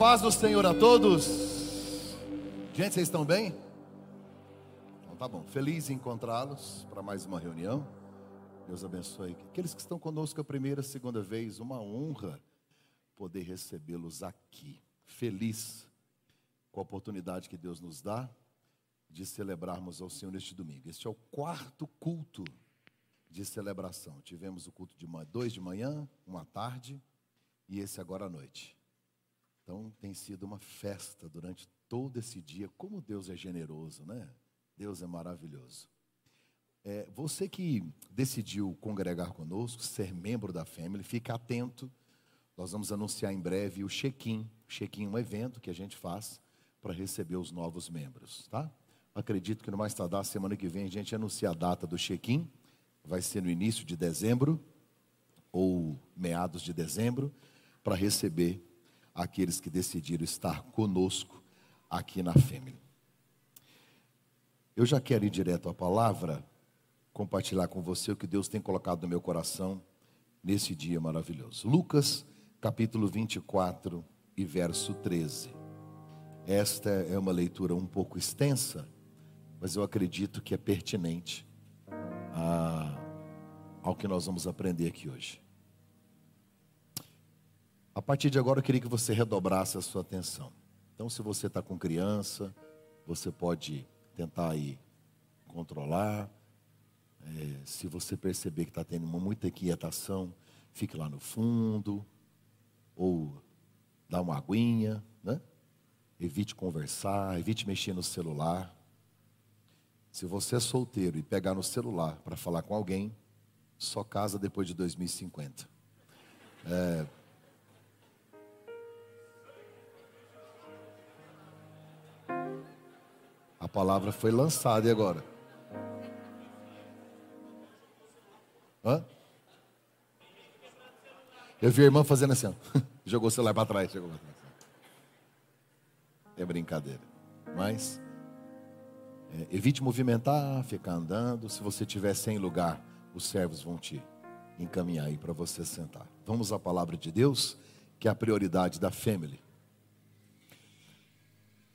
paz do Senhor a todos. Gente, vocês estão bem? Então tá bom. Feliz em encontrá-los para mais uma reunião. Deus abençoe. Aqueles que estão conosco a primeira, segunda vez, uma honra poder recebê-los aqui. Feliz com a oportunidade que Deus nos dá de celebrarmos ao Senhor neste domingo. Este é o quarto culto de celebração. Tivemos o culto de dois de manhã, uma tarde e esse agora à noite. Então tem sido uma festa durante todo esse dia. Como Deus é generoso, né? Deus é maravilhoso. É, você que decidiu congregar conosco, ser membro da Family, fique atento. Nós vamos anunciar em breve o check-in. Check-in é um evento que a gente faz para receber os novos membros, tá? Acredito que no mais tardar, semana que vem, a gente anuncia a data do check-in. Vai ser no início de dezembro ou meados de dezembro, para receber aqueles que decidiram estar conosco aqui na Family. Eu já quero ir direto à palavra, compartilhar com você o que Deus tem colocado no meu coração nesse dia maravilhoso. Lucas, capítulo 24 e verso 13. Esta é uma leitura um pouco extensa, mas eu acredito que é pertinente a, ao que nós vamos aprender aqui hoje. A partir de agora eu queria que você redobrasse a sua atenção. Então, se você está com criança, você pode tentar aí controlar. É, se você perceber que está tendo uma muita inquietação, fique lá no fundo, ou dá uma aguinha, né? Evite conversar, evite mexer no celular. Se você é solteiro e pegar no celular para falar com alguém, só casa depois de 2050. É, palavra foi lançada e agora? Hã? Eu vi a irmã fazendo assim, ó. jogou o celular para trás, trás. É brincadeira. Mas é, evite movimentar, ficar andando. Se você estiver sem lugar, os servos vão te encaminhar aí para você sentar. Vamos à palavra de Deus, que é a prioridade da family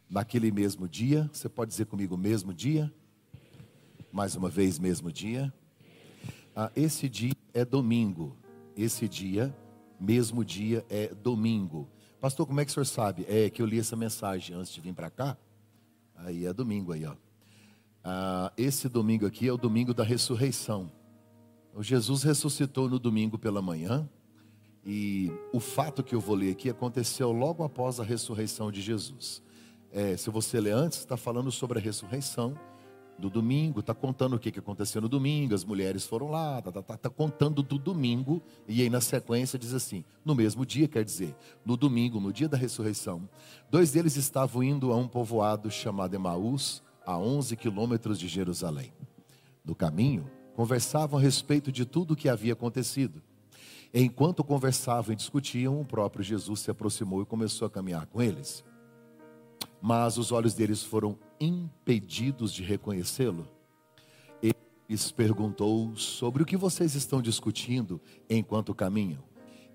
naquele mesmo dia. Você pode dizer comigo, mesmo dia? Mais uma vez, mesmo dia. Ah, esse dia é domingo. Esse dia, mesmo dia, é domingo. Pastor, como é que o senhor sabe? É que eu li essa mensagem antes de vir para cá. Aí é domingo aí, ó. Ah, esse domingo aqui é o domingo da ressurreição. O Jesus ressuscitou no domingo pela manhã. E o fato que eu vou ler aqui aconteceu logo após a ressurreição de Jesus é, se você ler antes, está falando sobre a ressurreição do domingo, está contando o que, que aconteceu no domingo, as mulheres foram lá, está tá, tá, tá contando do domingo, e aí na sequência diz assim: no mesmo dia, quer dizer, no domingo, no dia da ressurreição, dois deles estavam indo a um povoado chamado Emaús, a 11 quilômetros de Jerusalém. No caminho, conversavam a respeito de tudo o que havia acontecido. Enquanto conversavam e discutiam, o próprio Jesus se aproximou e começou a caminhar com eles mas os olhos deles foram impedidos de reconhecê-lo. Ele lhes perguntou sobre o que vocês estão discutindo enquanto caminham.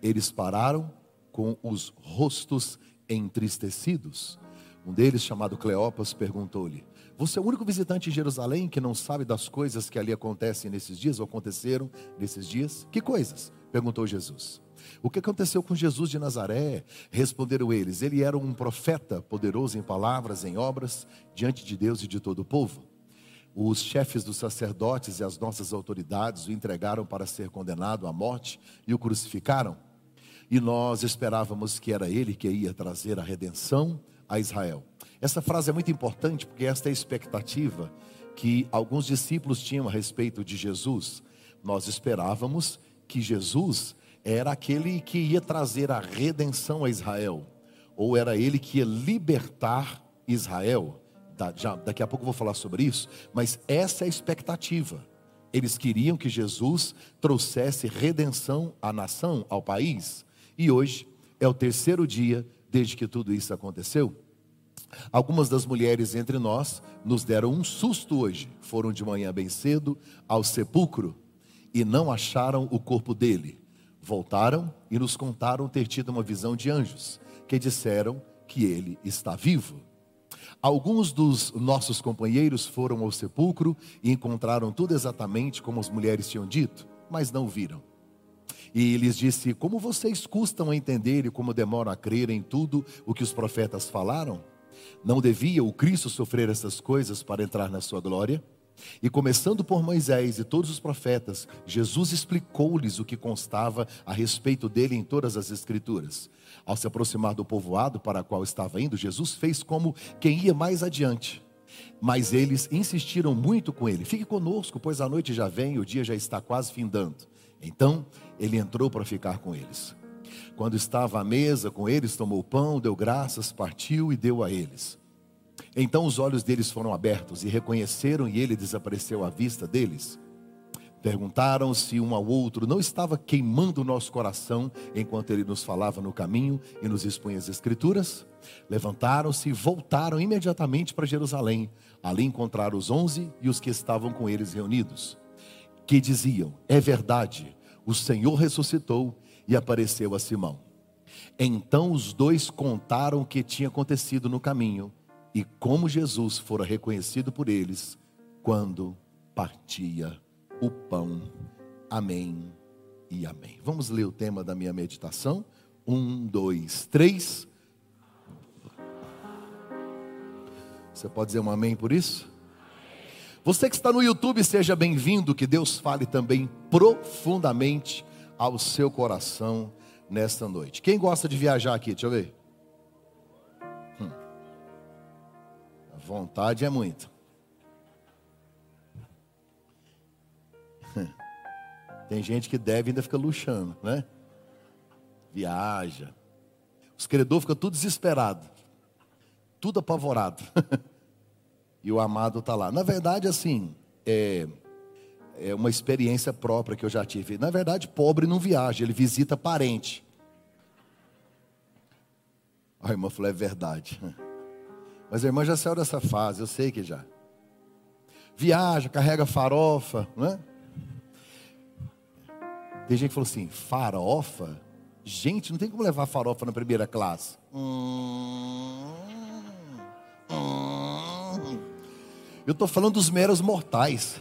Eles pararam com os rostos entristecidos. Um deles, chamado Cleopas, perguntou-lhe: Você é o único visitante em Jerusalém que não sabe das coisas que ali acontecem nesses dias ou aconteceram nesses dias? Que coisas? perguntou Jesus. O que aconteceu com Jesus de Nazaré? Responderam eles: Ele era um profeta poderoso em palavras, em obras, diante de Deus e de todo o povo. Os chefes dos sacerdotes e as nossas autoridades o entregaram para ser condenado à morte e o crucificaram. E nós esperávamos que era ele que ia trazer a redenção a Israel. Essa frase é muito importante porque esta é a expectativa que alguns discípulos tinham a respeito de Jesus. Nós esperávamos que Jesus era aquele que ia trazer a redenção a Israel, ou era ele que ia libertar Israel. Já, daqui a pouco eu vou falar sobre isso, mas essa é a expectativa. Eles queriam que Jesus trouxesse redenção à nação, ao país, e hoje é o terceiro dia desde que tudo isso aconteceu. Algumas das mulheres entre nós nos deram um susto hoje. Foram de manhã bem cedo ao sepulcro e não acharam o corpo dele. Voltaram e nos contaram ter tido uma visão de anjos, que disseram que ele está vivo. Alguns dos nossos companheiros foram ao sepulcro e encontraram tudo exatamente como as mulheres tinham dito, mas não viram. E lhes disse: Como vocês custam a entender e como demoram a crer em tudo o que os profetas falaram? Não devia o Cristo sofrer essas coisas para entrar na sua glória? E começando por Moisés e todos os profetas, Jesus explicou-lhes o que constava a respeito dele em todas as Escrituras. Ao se aproximar do povoado para o qual estava indo, Jesus fez como quem ia mais adiante. Mas eles insistiram muito com ele: Fique conosco, pois a noite já vem e o dia já está quase findando. Então ele entrou para ficar com eles. Quando estava à mesa com eles, tomou pão, deu graças, partiu e deu a eles. Então os olhos deles foram abertos e reconheceram, e ele desapareceu à vista deles. Perguntaram se um ao outro não estava queimando o nosso coração enquanto ele nos falava no caminho e nos expunha as Escrituras. Levantaram-se e voltaram imediatamente para Jerusalém. Ali encontraram os onze e os que estavam com eles reunidos, que diziam: É verdade, o Senhor ressuscitou e apareceu a Simão. Então os dois contaram o que tinha acontecido no caminho e como Jesus fora reconhecido por eles quando partia o pão. Amém e amém. Vamos ler o tema da minha meditação. Um, dois, três. Você pode dizer um amém por isso? Você que está no YouTube, seja bem-vindo. Que Deus fale também profundamente ao seu coração nesta noite. Quem gosta de viajar aqui? Deixa eu ver. Vontade é muito. Tem gente que deve e ainda fica luxando, né? Viaja. Os credores ficam tudo desesperado, tudo apavorado. e o amado está lá. Na verdade, assim, é, é uma experiência própria que eu já tive. Na verdade, pobre não viaja, ele visita parente. A irmã falou, é verdade. Mas a irmã já saiu dessa fase, eu sei que já. Viaja, carrega farofa, não é? Tem gente que falou assim: farofa? Gente, não tem como levar farofa na primeira classe. Hum, hum. Eu estou falando dos meros mortais.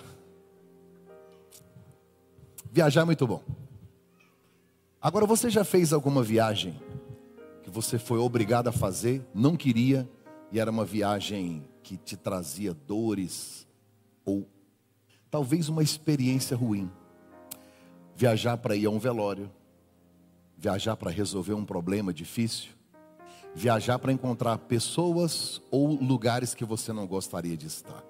Viajar é muito bom. Agora, você já fez alguma viagem que você foi obrigado a fazer, não queria, e era uma viagem que te trazia dores ou talvez uma experiência ruim. Viajar para ir a um velório, viajar para resolver um problema difícil, viajar para encontrar pessoas ou lugares que você não gostaria de estar.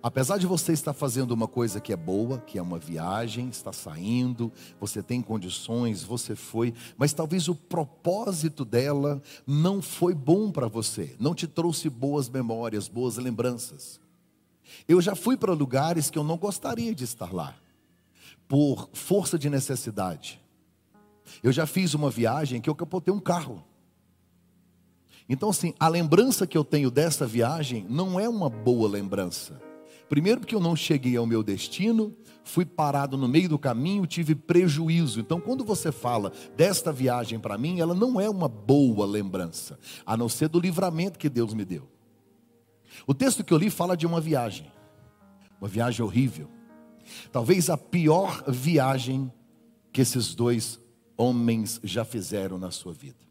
Apesar de você estar fazendo uma coisa que é boa, que é uma viagem, está saindo, você tem condições, você foi, mas talvez o propósito dela não foi bom para você, não te trouxe boas memórias, boas lembranças. Eu já fui para lugares que eu não gostaria de estar lá, por força de necessidade. Eu já fiz uma viagem que eu capotei um carro. Então, assim, a lembrança que eu tenho dessa viagem não é uma boa lembrança. Primeiro, porque eu não cheguei ao meu destino, fui parado no meio do caminho, tive prejuízo. Então, quando você fala desta viagem para mim, ela não é uma boa lembrança, a não ser do livramento que Deus me deu. O texto que eu li fala de uma viagem, uma viagem horrível, talvez a pior viagem que esses dois homens já fizeram na sua vida.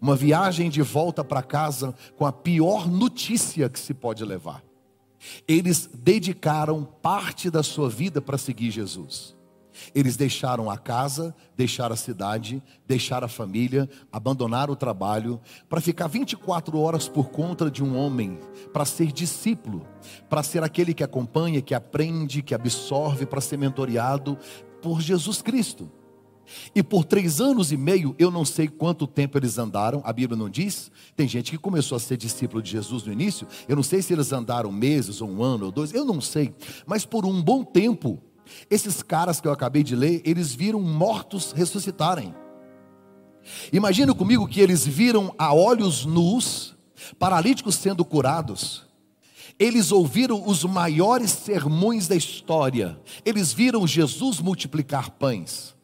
Uma viagem de volta para casa com a pior notícia que se pode levar. Eles dedicaram parte da sua vida para seguir Jesus. Eles deixaram a casa, deixaram a cidade, deixaram a família, abandonaram o trabalho, para ficar 24 horas por conta de um homem, para ser discípulo, para ser aquele que acompanha, que aprende, que absorve, para ser mentoreado por Jesus Cristo. E por três anos e meio, eu não sei quanto tempo eles andaram, a Bíblia não diz. Tem gente que começou a ser discípulo de Jesus no início, eu não sei se eles andaram meses, ou um ano, ou dois, eu não sei. Mas por um bom tempo, esses caras que eu acabei de ler, eles viram mortos ressuscitarem. Imagina comigo que eles viram a olhos nus, paralíticos sendo curados. Eles ouviram os maiores sermões da história. Eles viram Jesus multiplicar pães.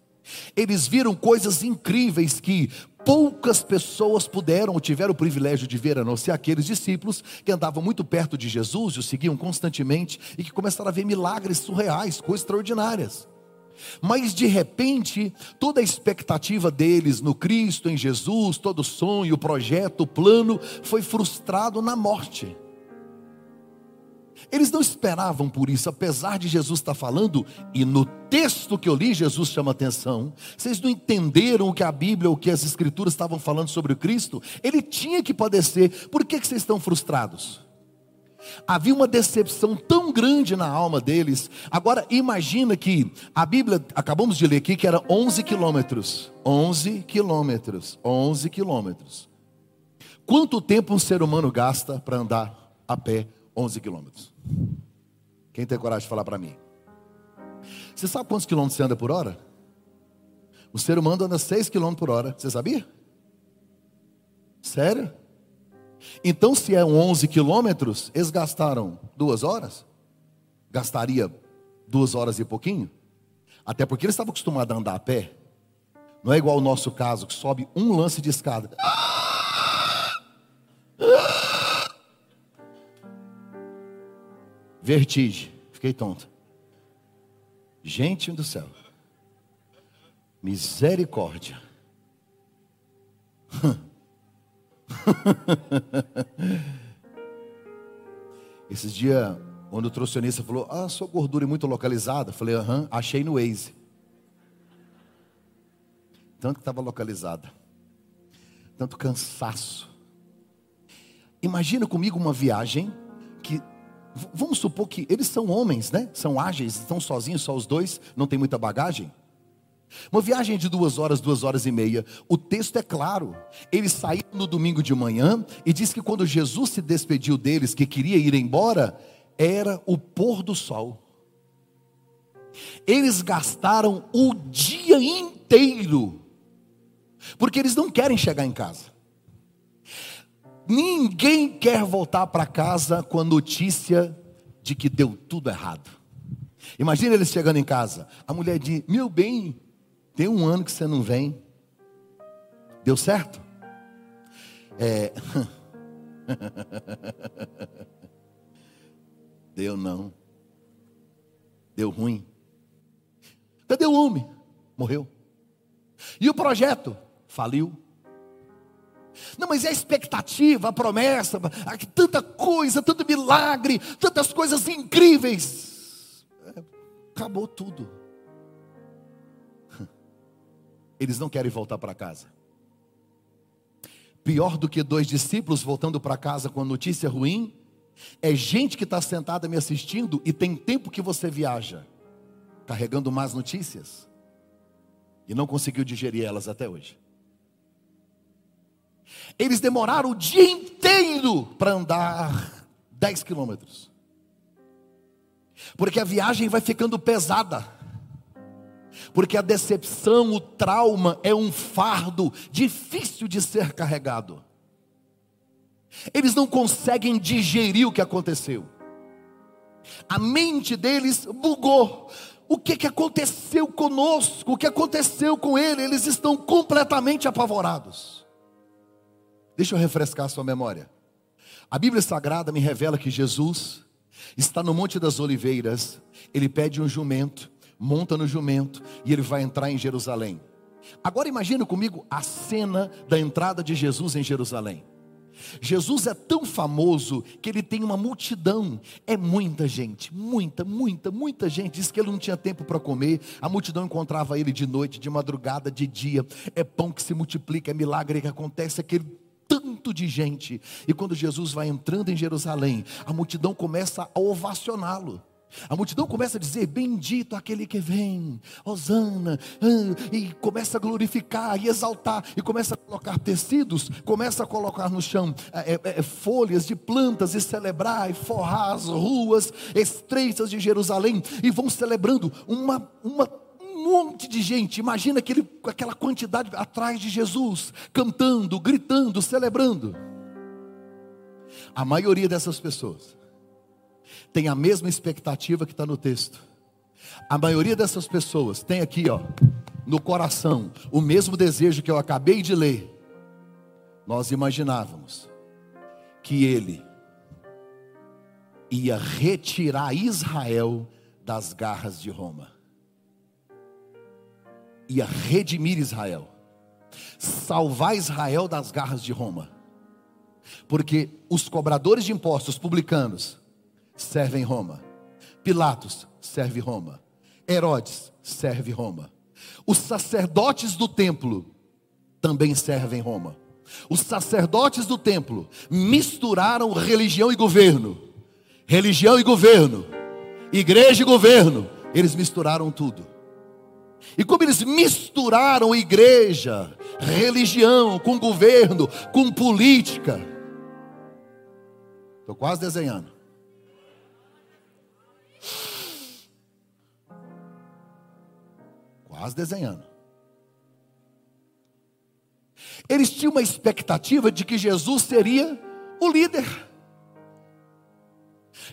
Eles viram coisas incríveis que poucas pessoas puderam ou tiveram o privilégio de ver, a não ser aqueles discípulos que andavam muito perto de Jesus e o seguiam constantemente e que começaram a ver milagres surreais, coisas extraordinárias. Mas de repente, toda a expectativa deles no Cristo, em Jesus, todo o sonho, o projeto, o plano, foi frustrado na morte. Eles não esperavam por isso, apesar de Jesus estar falando, e no texto que eu li, Jesus chama atenção. Vocês não entenderam o que a Bíblia, o que as Escrituras estavam falando sobre o Cristo? Ele tinha que padecer. Por que, que vocês estão frustrados? Havia uma decepção tão grande na alma deles. Agora imagina que a Bíblia, acabamos de ler aqui que era 11 quilômetros. 11 quilômetros. 11 quilômetros. Quanto tempo um ser humano gasta para andar a pé 11 quilômetros? Quem tem coragem de falar para mim? Você sabe quantos quilômetros você anda por hora? O ser humano anda 6 quilômetros por hora. Você sabia? Sério? Então, se é 11 quilômetros, eles gastaram duas horas? Gastaria duas horas e pouquinho? Até porque eles estavam acostumados a andar a pé. Não é igual o nosso caso, que sobe um lance de escada. Vertigem. Fiquei tonto. Gente do céu. Misericórdia. Esses dias, o nutricionista falou: Ah, sua gordura é muito localizada. Falei: Aham, achei no Waze. Tanto que estava localizada. Tanto cansaço. Imagina comigo uma viagem Vamos supor que eles são homens, né? São ágeis, estão sozinhos, só os dois, não tem muita bagagem. Uma viagem de duas horas, duas horas e meia. O texto é claro. Eles saíram no domingo de manhã e diz que quando Jesus se despediu deles, que queria ir embora, era o pôr do sol. Eles gastaram o dia inteiro, porque eles não querem chegar em casa. Ninguém quer voltar para casa com a notícia de que deu tudo errado. Imagina eles chegando em casa. A mulher diz: Meu bem, tem um ano que você não vem. Deu certo? É. Deu não. Deu ruim. Cadê o homem? Morreu. E o projeto? Faliu. Não, mas é a expectativa, a promessa, tanta coisa, tanto milagre, tantas coisas incríveis. É, acabou tudo. Eles não querem voltar para casa. Pior do que dois discípulos voltando para casa com a notícia ruim, é gente que está sentada me assistindo e tem tempo que você viaja, carregando más notícias, e não conseguiu digerir elas até hoje. Eles demoraram o dia inteiro para andar 10 quilômetros. Porque a viagem vai ficando pesada. Porque a decepção, o trauma é um fardo difícil de ser carregado. Eles não conseguem digerir o que aconteceu. A mente deles bugou. O que, que aconteceu conosco? O que aconteceu com ele? Eles estão completamente apavorados. Deixa eu refrescar a sua memória. A Bíblia Sagrada me revela que Jesus está no Monte das Oliveiras, ele pede um jumento, monta no jumento e ele vai entrar em Jerusalém. Agora imagine comigo a cena da entrada de Jesus em Jerusalém. Jesus é tão famoso que ele tem uma multidão, é muita gente, muita, muita, muita gente. Diz que ele não tinha tempo para comer, a multidão encontrava ele de noite, de madrugada, de dia. É pão que se multiplica, é milagre que acontece, aquele tanto de gente. E quando Jesus vai entrando em Jerusalém, a multidão começa a ovacioná-lo. A multidão começa a dizer: Bendito aquele que vem, Hosana, e começa a glorificar e exaltar, e começa a colocar tecidos, começa a colocar no chão é, é, é folhas de plantas e celebrar, e forrar as ruas estreitas de Jerusalém, e vão celebrando uma, uma monte de gente, imagina aquele, aquela quantidade atrás de Jesus, cantando, gritando, celebrando. A maioria dessas pessoas tem a mesma expectativa que está no texto. A maioria dessas pessoas tem aqui, ó, no coração, o mesmo desejo que eu acabei de ler. nós imaginávamos que ele ia retirar Israel das garras de Roma, ia redimir Israel, salvar Israel das garras de Roma, porque os cobradores de impostos publicanos servem Roma, Pilatos serve Roma, Herodes serve Roma, os sacerdotes do templo também servem Roma. Os sacerdotes do templo misturaram religião e governo. Religião e governo. Igreja e governo. Eles misturaram tudo. E como eles misturaram igreja, religião, com governo, com política. Estou quase desenhando. Quase desenhando. Eles tinham uma expectativa de que Jesus seria o líder,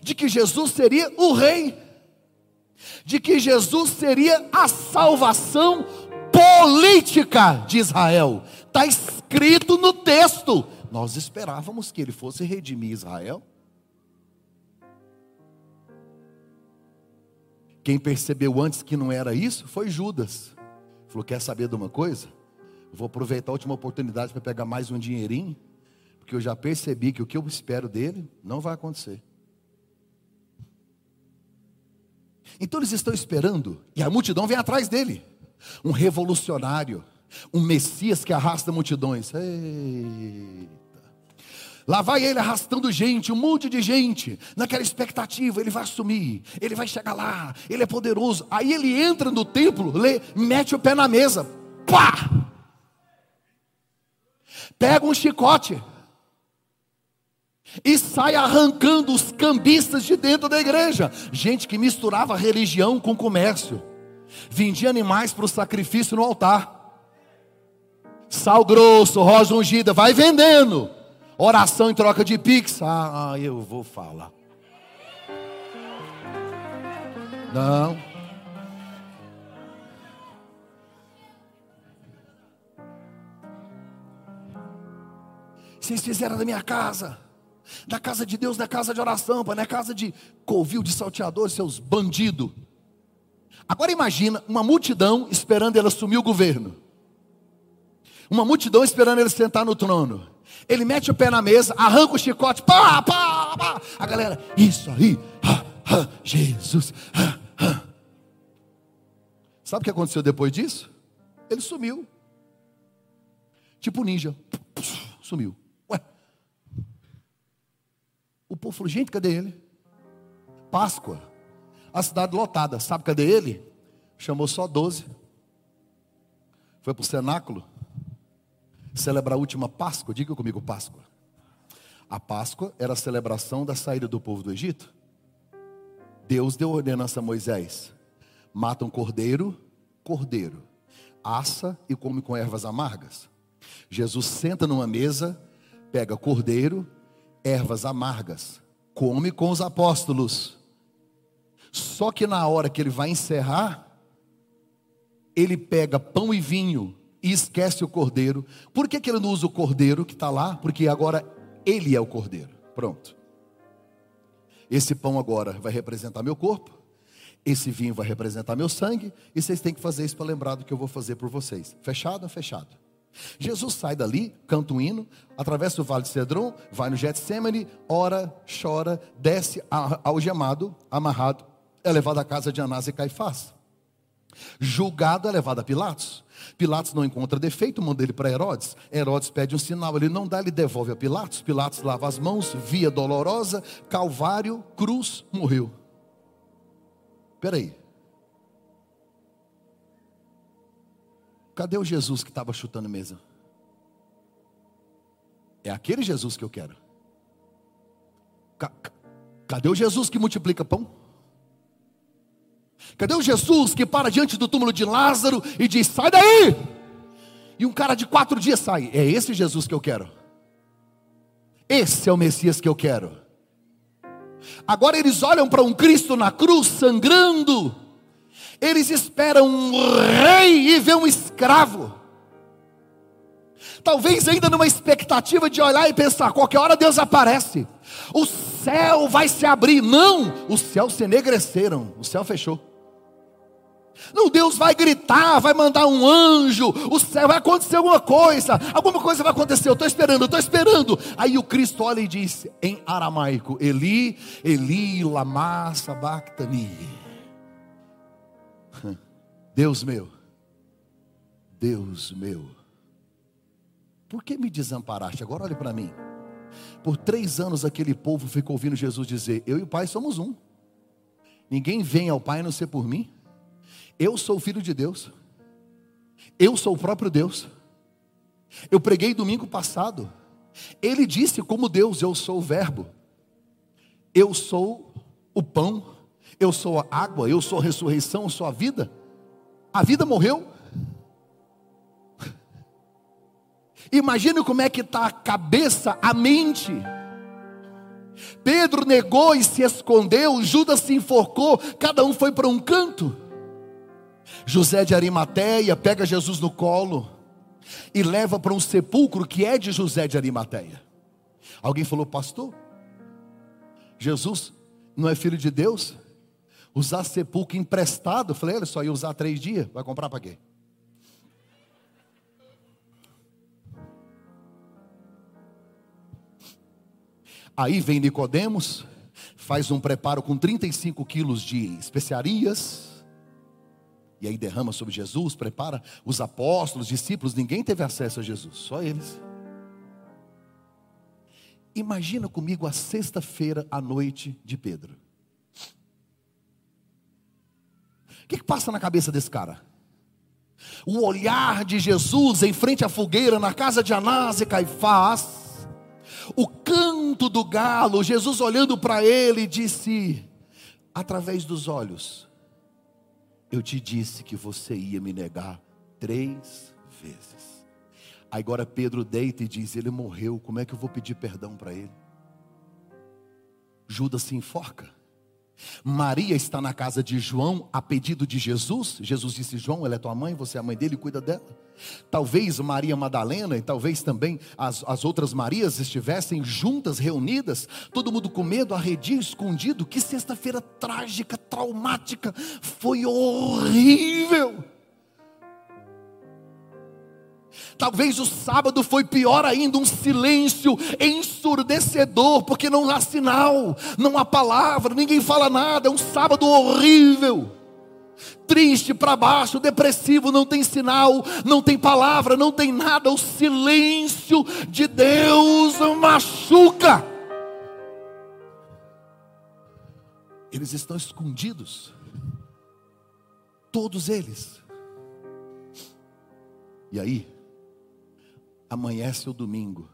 de que Jesus seria o rei, de que Jesus seria a salvação política de Israel. Está escrito no texto. Nós esperávamos que ele fosse redimir Israel. Quem percebeu antes que não era isso foi Judas. Falou: Quer saber de uma coisa? Vou aproveitar a última oportunidade para pegar mais um dinheirinho, porque eu já percebi que o que eu espero dele não vai acontecer. Então eles estão esperando, e a multidão vem atrás dele. Um revolucionário, um Messias que arrasta multidões. Eita. Lá vai ele arrastando gente, um monte de gente, naquela expectativa, ele vai assumir, ele vai chegar lá, ele é poderoso. Aí ele entra no templo, lê, mete o pé na mesa, pá! pega um chicote e sai arrancando os cambistas de dentro da igreja. Gente que misturava religião com comércio, vendia animais para o sacrifício no altar. Sal grosso, rosa ungida, vai vendendo. Oração em troca de pix. Ah, eu vou falar. Não. Vocês fizeram da minha casa, da casa de Deus, da casa de oração, é casa de covil, de salteadores, seus bandidos. Agora imagina uma multidão esperando ele assumir o governo. Uma multidão esperando ele sentar no trono. Ele mete o pé na mesa, arranca o chicote, pá, pá, pá. A galera, isso aí, ha, ha, Jesus, ha, Sabe o que aconteceu depois disso? Ele sumiu. Tipo ninja. Sumiu. O povo falou: gente, cadê ele? Páscoa. A cidade lotada. Sabe cadê ele? Chamou só 12. Foi para o cenáculo celebrar a última Páscoa. Diga comigo, Páscoa. A Páscoa era a celebração da saída do povo do Egito. Deus deu ordenança a Moisés: mata um cordeiro, cordeiro, assa e come com ervas amargas. Jesus senta numa mesa, pega cordeiro, ervas amargas, come com os apóstolos. Só que na hora que ele vai encerrar, ele pega pão e vinho e esquece o cordeiro. Por que, que ele não usa o cordeiro que está lá? Porque agora ele é o cordeiro. Pronto. Esse pão agora vai representar meu corpo, esse vinho vai representar meu sangue, e vocês têm que fazer isso para lembrar do que eu vou fazer por vocês. Fechado? Fechado. Jesus sai dali, canta um hino, atravessa o vale de Cedron, vai no Getsemane, ora, chora, desce algemado, amarrado, é levado à casa de Anás e Caifás. Julgado é levado a Pilatos. Pilatos não encontra defeito, manda ele para Herodes. Herodes pede um sinal, ele não dá, ele devolve a Pilatos. Pilatos lava as mãos, via dolorosa, Calvário, cruz, morreu. Espera Cadê o Jesus que estava chutando mesa? É aquele Jesus que eu quero. Cadê o Jesus que multiplica pão? Cadê o Jesus que para diante do túmulo de Lázaro e diz: sai daí! E um cara de quatro dias sai. É esse Jesus que eu quero. Esse é o Messias que eu quero. Agora eles olham para um Cristo na cruz sangrando eles esperam um rei e vê um escravo. Talvez ainda numa expectativa de olhar e pensar, qualquer hora Deus aparece. O céu vai se abrir. Não, os céus se enegreceram, o céu fechou. Não, Deus vai gritar, vai mandar um anjo, o céu vai acontecer alguma coisa, alguma coisa vai acontecer, eu estou esperando, eu estou esperando. Aí o Cristo olha e diz em aramaico: Eli, Eli, lama sabachthani. Deus meu, Deus meu, por que me desamparaste? Agora olhe para mim. Por três anos aquele povo ficou ouvindo Jesus dizer: Eu e o Pai somos um. Ninguém vem ao Pai a não ser por mim. Eu sou Filho de Deus. Eu sou o próprio Deus. Eu preguei domingo passado. Ele disse como Deus: Eu sou o Verbo. Eu sou o pão. Eu sou a água. Eu sou a ressurreição. Eu sou a vida. A vida morreu. Imagina como é que está a cabeça, a mente. Pedro negou e se escondeu, Judas se enforcou, cada um foi para um canto. José de Arimateia pega Jesus no colo e leva para um sepulcro que é de José de Arimateia. Alguém falou, pastor, Jesus não é filho de Deus? Usar sepulcro emprestado? Falei, ele só ia usar três dias, vai comprar para quê? Aí vem Nicodemos, faz um preparo com 35 quilos de especiarias, e aí derrama sobre Jesus, prepara os apóstolos, discípulos, ninguém teve acesso a Jesus, só eles. Imagina comigo a sexta-feira à noite de Pedro. O que, que passa na cabeça desse cara? O olhar de Jesus em frente à fogueira na casa de Anás e Caifás, o canto do galo, Jesus olhando para ele disse, através dos olhos, eu te disse que você ia me negar três vezes. Agora Pedro deita e diz: Ele morreu, como é que eu vou pedir perdão para ele? Judas se enforca. Maria está na casa de João a pedido de Jesus. Jesus disse: João, ela é tua mãe, você é a mãe dele, cuida dela. Talvez Maria Madalena e talvez também as, as outras Marias estivessem juntas, reunidas, todo mundo com medo, arredio, escondido. Que sexta-feira trágica, traumática, foi horrível. Talvez o sábado foi pior ainda, um silêncio ensurdecedor, porque não há sinal, não há palavra, ninguém fala nada, é um sábado horrível. Triste para baixo, depressivo, não tem sinal, não tem palavra, não tem nada, o silêncio de Deus machuca. Eles estão escondidos, todos eles. E aí, amanhece o domingo,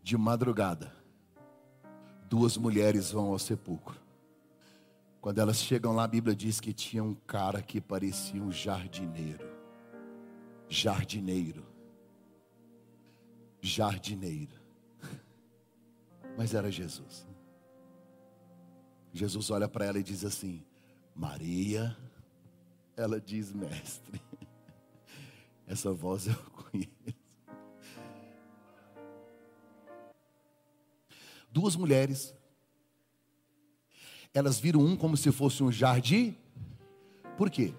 de madrugada, duas mulheres vão ao sepulcro. Quando elas chegam lá, a Bíblia diz que tinha um cara que parecia um jardineiro. Jardineiro. Jardineiro. Mas era Jesus. Jesus olha para ela e diz assim: Maria. Ela diz, mestre. Essa voz eu conheço. Duas mulheres. Elas viram um como se fosse um jardim. Por quê?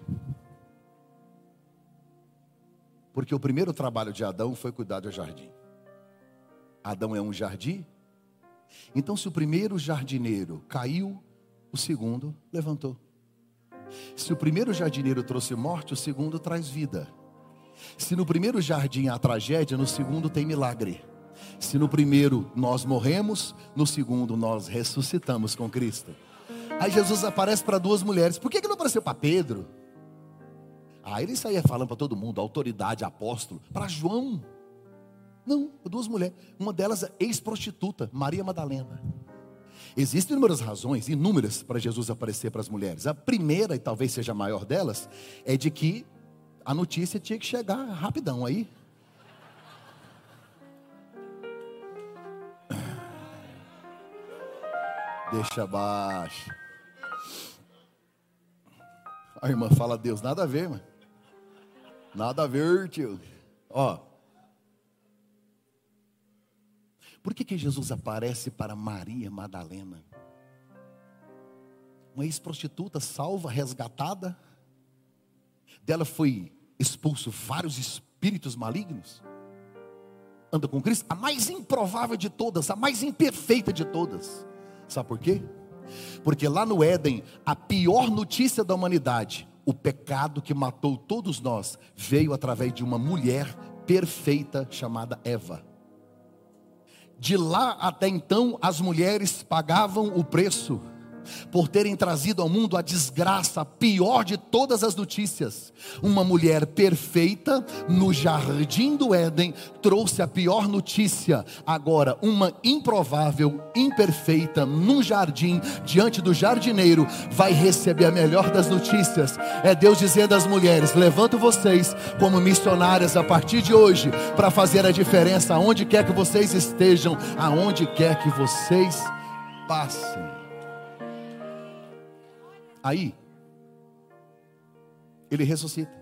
Porque o primeiro trabalho de Adão foi cuidar do jardim. Adão é um jardim. Então, se o primeiro jardineiro caiu, o segundo levantou. Se o primeiro jardineiro trouxe morte, o segundo traz vida. Se no primeiro jardim há tragédia, no segundo tem milagre. Se no primeiro nós morremos, no segundo nós ressuscitamos com Cristo. Aí Jesus aparece para duas mulheres. Por que, que não apareceu para Pedro? Ah, ele saía falando para todo mundo, autoridade, apóstolo. Para João. Não, duas mulheres. Uma delas é ex-prostituta, Maria Madalena. Existem inúmeras razões, inúmeras, para Jesus aparecer para as mulheres. A primeira, e talvez seja a maior delas, é de que a notícia tinha que chegar rapidão aí. Deixa abaixo. A irmã fala, Deus, nada a ver, mano. Nada a ver, tio. Ó. Por que, que Jesus aparece para Maria Madalena? Uma ex-prostituta salva, resgatada. Dela foi expulso vários espíritos malignos. Anda com Cristo, a mais improvável de todas, a mais imperfeita de todas. Sabe por quê? Porque lá no Éden, a pior notícia da humanidade, o pecado que matou todos nós, veio através de uma mulher perfeita chamada Eva. De lá até então, as mulheres pagavam o preço por terem trazido ao mundo a desgraça, a pior de todas as notícias. Uma mulher perfeita no jardim do Éden trouxe a pior notícia. Agora, uma improvável, imperfeita no jardim, diante do jardineiro, vai receber a melhor das notícias. É Deus dizendo às mulheres: levanto vocês como missionárias a partir de hoje para fazer a diferença aonde quer que vocês estejam, aonde quer que vocês passem. Aí, ele ressuscita.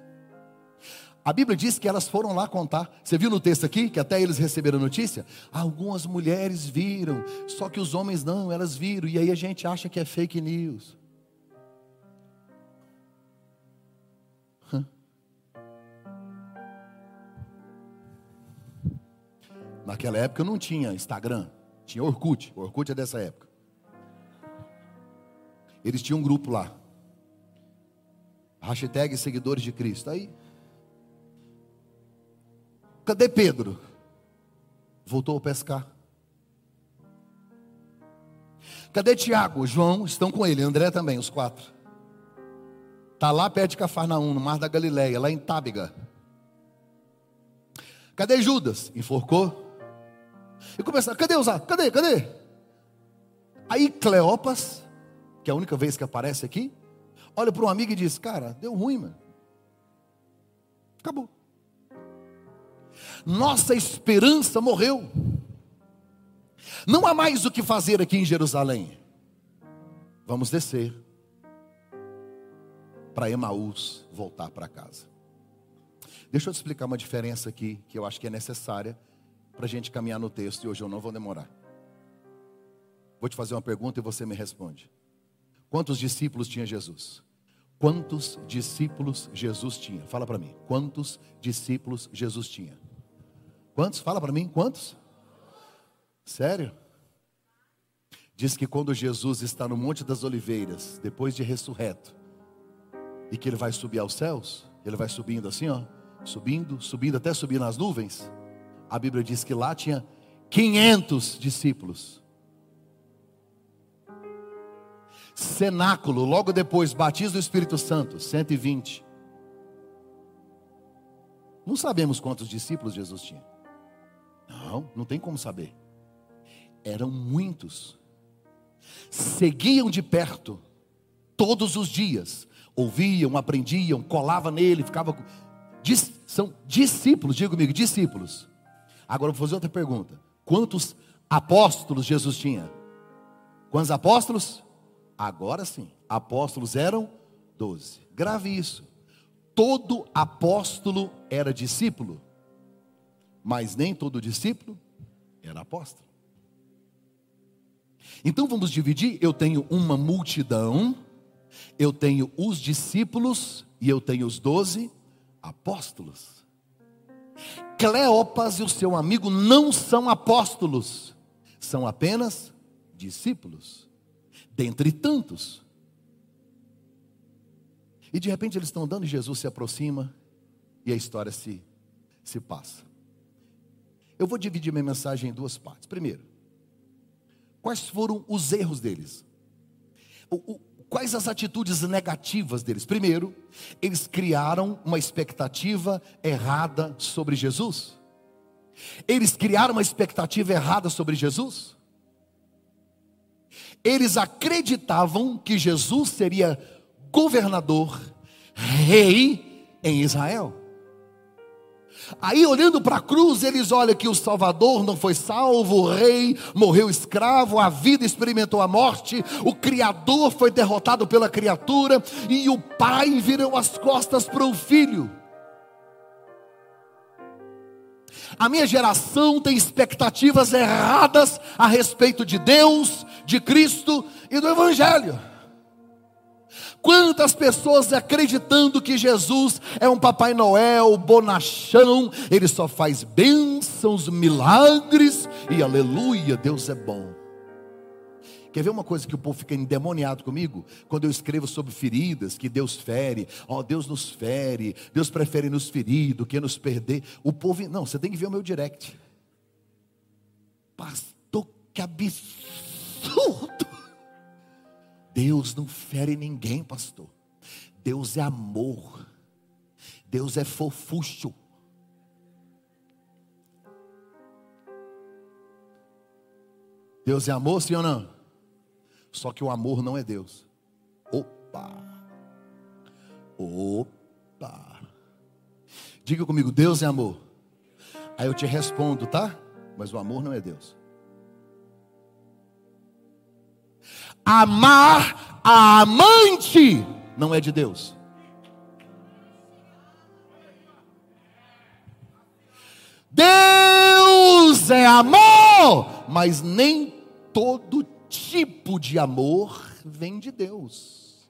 A Bíblia diz que elas foram lá contar. Você viu no texto aqui que até eles receberam notícia? Algumas mulheres viram, só que os homens não, elas viram. E aí a gente acha que é fake news. Naquela época não tinha Instagram, tinha Orkut. Orkut é dessa época. Eles tinham um grupo lá. Hashtag seguidores de Cristo. Aí. Cadê Pedro? Voltou a pescar. Cadê Tiago? João estão com ele, André também, os quatro. Está lá perto de Cafarnaum, no Mar da Galileia, lá em Tábiga. Cadê Judas? Enforcou. E começaram, cadê os Cadê? Cadê? Aí Cleopas que é a única vez que aparece aqui, olha para um amigo e diz: Cara, deu ruim, mano. Acabou. Nossa esperança morreu. Não há mais o que fazer aqui em Jerusalém. Vamos descer para Emaús voltar para casa. Deixa eu te explicar uma diferença aqui que eu acho que é necessária para a gente caminhar no texto e hoje eu não vou demorar. Vou te fazer uma pergunta e você me responde. Quantos discípulos tinha Jesus? Quantos discípulos Jesus tinha? Fala para mim. Quantos discípulos Jesus tinha? Quantos? Fala para mim. Quantos? Sério? Diz que quando Jesus está no Monte das Oliveiras, depois de ressurreto, e que ele vai subir aos céus, ele vai subindo assim, ó, subindo, subindo até subir nas nuvens. A Bíblia diz que lá tinha 500 discípulos. Cenáculo, logo depois, batismo do Espírito Santo, 120. Não sabemos quantos discípulos Jesus tinha. Não, não tem como saber. Eram muitos. Seguiam de perto, todos os dias. Ouviam, aprendiam, colava nele, ficava. São discípulos, diga comigo, discípulos. Agora vou fazer outra pergunta: quantos apóstolos Jesus tinha? Quantos apóstolos? Agora sim, apóstolos eram doze. Grave isso. Todo apóstolo era discípulo, mas nem todo discípulo era apóstolo. Então vamos dividir: eu tenho uma multidão, eu tenho os discípulos e eu tenho os doze apóstolos. Cleopas e o seu amigo não são apóstolos, são apenas discípulos dentre tantos. E de repente eles estão andando e Jesus se aproxima e a história se, se passa. Eu vou dividir minha mensagem em duas partes. Primeiro, quais foram os erros deles? O, o, quais as atitudes negativas deles? Primeiro, eles criaram uma expectativa errada sobre Jesus. Eles criaram uma expectativa errada sobre Jesus. Eles acreditavam que Jesus seria governador, rei em Israel. Aí, olhando para a cruz, eles olham que o Salvador não foi salvo, o rei morreu escravo, a vida experimentou a morte, o Criador foi derrotado pela criatura, e o pai virou as costas para o filho. A minha geração tem expectativas erradas a respeito de Deus, de Cristo e do Evangelho. Quantas pessoas acreditando que Jesus é um Papai Noel, bonachão, ele só faz bênçãos, milagres e aleluia, Deus é bom. Quer ver uma coisa que o povo fica endemoniado comigo? Quando eu escrevo sobre feridas, que Deus fere, ó, oh, Deus nos fere, Deus prefere nos ferir do que nos perder. O povo, não, você tem que ver o meu direct. Pastor, que absurdo! Deus não fere ninguém, pastor. Deus é amor. Deus é fofucho. Deus é amor, sim ou não? Só que o amor não é Deus. Opa! Opa! Diga comigo, Deus é amor. Aí eu te respondo, tá? Mas o amor não é Deus. Amar a amante não é de Deus. Deus é amor, mas nem todo tipo de amor vem de Deus.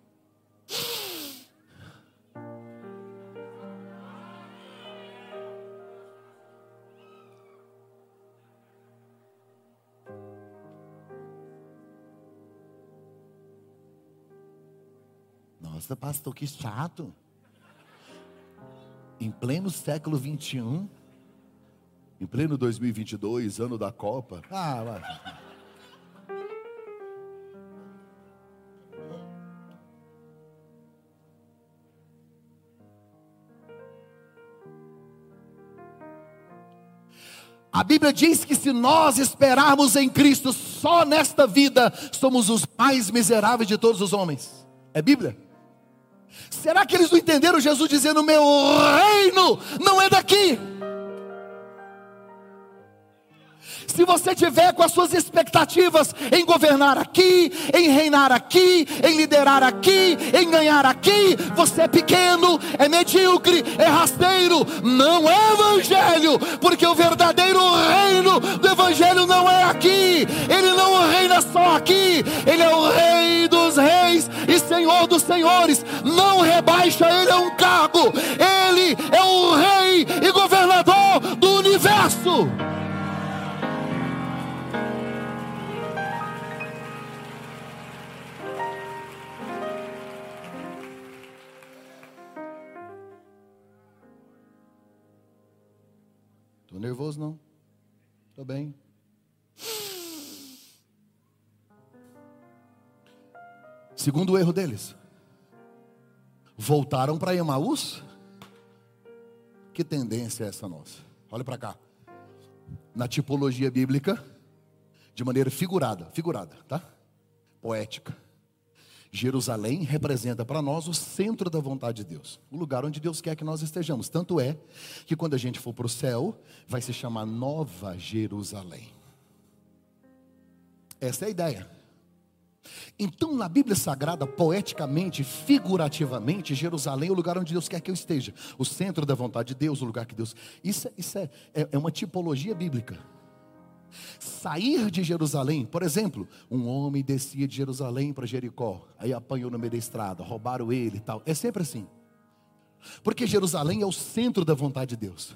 Nossa, pastor, que chato. Em pleno século 21, em pleno 2022, ano da Copa. Ah, vai. A Bíblia diz que se nós esperarmos em Cristo só nesta vida, somos os mais miseráveis de todos os homens. É Bíblia? Será que eles não entenderam Jesus dizendo: Meu reino não é daqui? Se você tiver com as suas expectativas em governar aqui, em reinar aqui, em liderar aqui, em ganhar aqui, você é pequeno, é medíocre, é rasteiro, não é evangelho, porque o verdadeiro reino do evangelho não é aqui, ele não reina só aqui, ele é o rei senhor dos senhores, não rebaixa ele é um cargo, ele é o rei e governador do universo. Estou nervoso não. Estou bem. Segundo o erro deles, voltaram para Emaús. Que tendência é essa nossa? Olha para cá. Na tipologia bíblica, de maneira figurada, figurada, tá? Poética Jerusalém representa para nós o centro da vontade de Deus, o lugar onde Deus quer que nós estejamos. Tanto é que quando a gente for para o céu, vai se chamar Nova Jerusalém. Essa é a ideia. Então, na Bíblia Sagrada, poeticamente, figurativamente, Jerusalém é o lugar onde Deus quer que eu esteja, o centro da vontade de Deus, o lugar que Deus. Isso, é, isso é, é, é uma tipologia bíblica. Sair de Jerusalém, por exemplo, um homem descia de Jerusalém para Jericó, aí apanhou no meio da estrada, roubaram ele e tal. É sempre assim. Porque Jerusalém é o centro da vontade de Deus.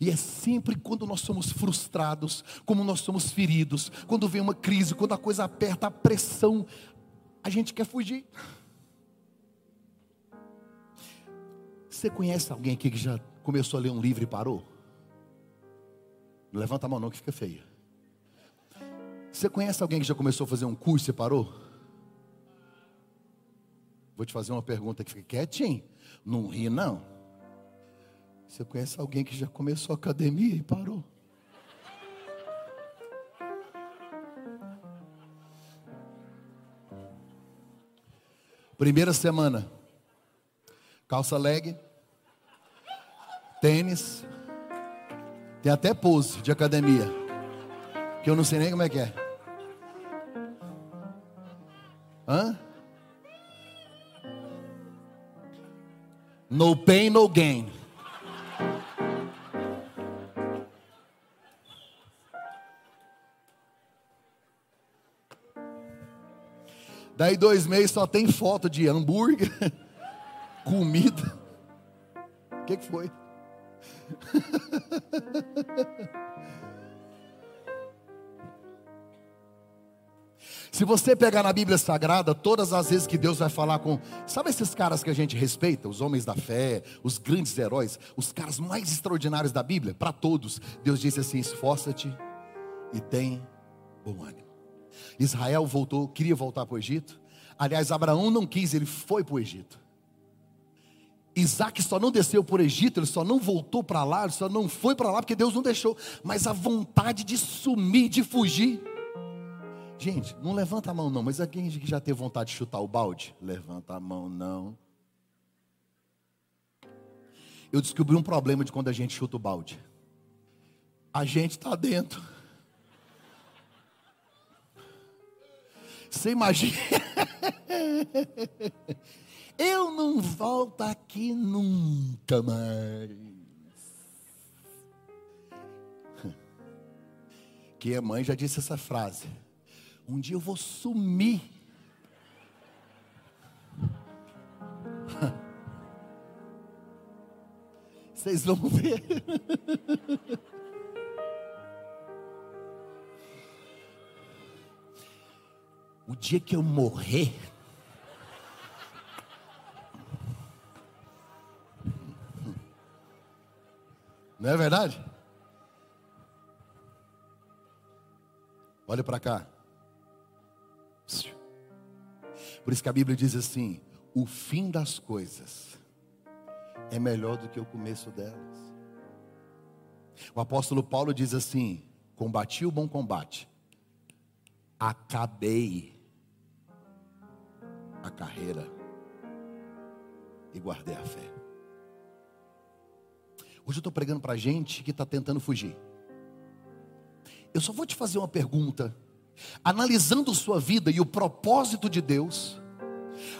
E é sempre quando nós somos frustrados, como nós somos feridos, quando vem uma crise, quando a coisa aperta, a pressão, a gente quer fugir. Você conhece alguém aqui que já começou a ler um livro e parou? Não levanta a mão não que fica feia. Você conhece alguém que já começou a fazer um curso e parou? Vou te fazer uma pergunta que fica quietinho. Não ri não. Você conhece alguém que já começou a academia e parou? Primeira semana. Calça leg, tênis, tem até pose de academia. Que eu não sei nem como é que é. Hã? No pain, no gain. Daí dois meses só tem foto de hambúrguer, comida. O que, que foi? Se você pegar na Bíblia Sagrada, todas as vezes que Deus vai falar com. Sabe esses caras que a gente respeita? Os homens da fé, os grandes heróis, os caras mais extraordinários da Bíblia? Para todos, Deus disse assim: esforça-te e tem bom ânimo. Israel voltou, queria voltar para o Egito. Aliás, Abraão não quis, ele foi para o Egito. Isaac só não desceu por Egito, ele só não voltou para lá, ele só não foi para lá porque Deus não deixou. Mas a vontade de sumir, de fugir. Gente, não levanta a mão não, mas alguém que já teve vontade de chutar o balde? Levanta a mão não. Eu descobri um problema de quando a gente chuta o balde. A gente está dentro. Você imagina? Eu não volto aqui nunca mais. Que a mãe já disse essa frase. Um dia eu vou sumir. Vocês vão ver. O dia que eu morrer, não é verdade? Olha para cá. Por isso que a Bíblia diz assim: o fim das coisas é melhor do que o começo delas. O apóstolo Paulo diz assim: combati o bom combate, acabei a carreira e guardei a fé. Hoje eu estou pregando para gente que está tentando fugir. Eu só vou te fazer uma pergunta analisando sua vida e o propósito de Deus,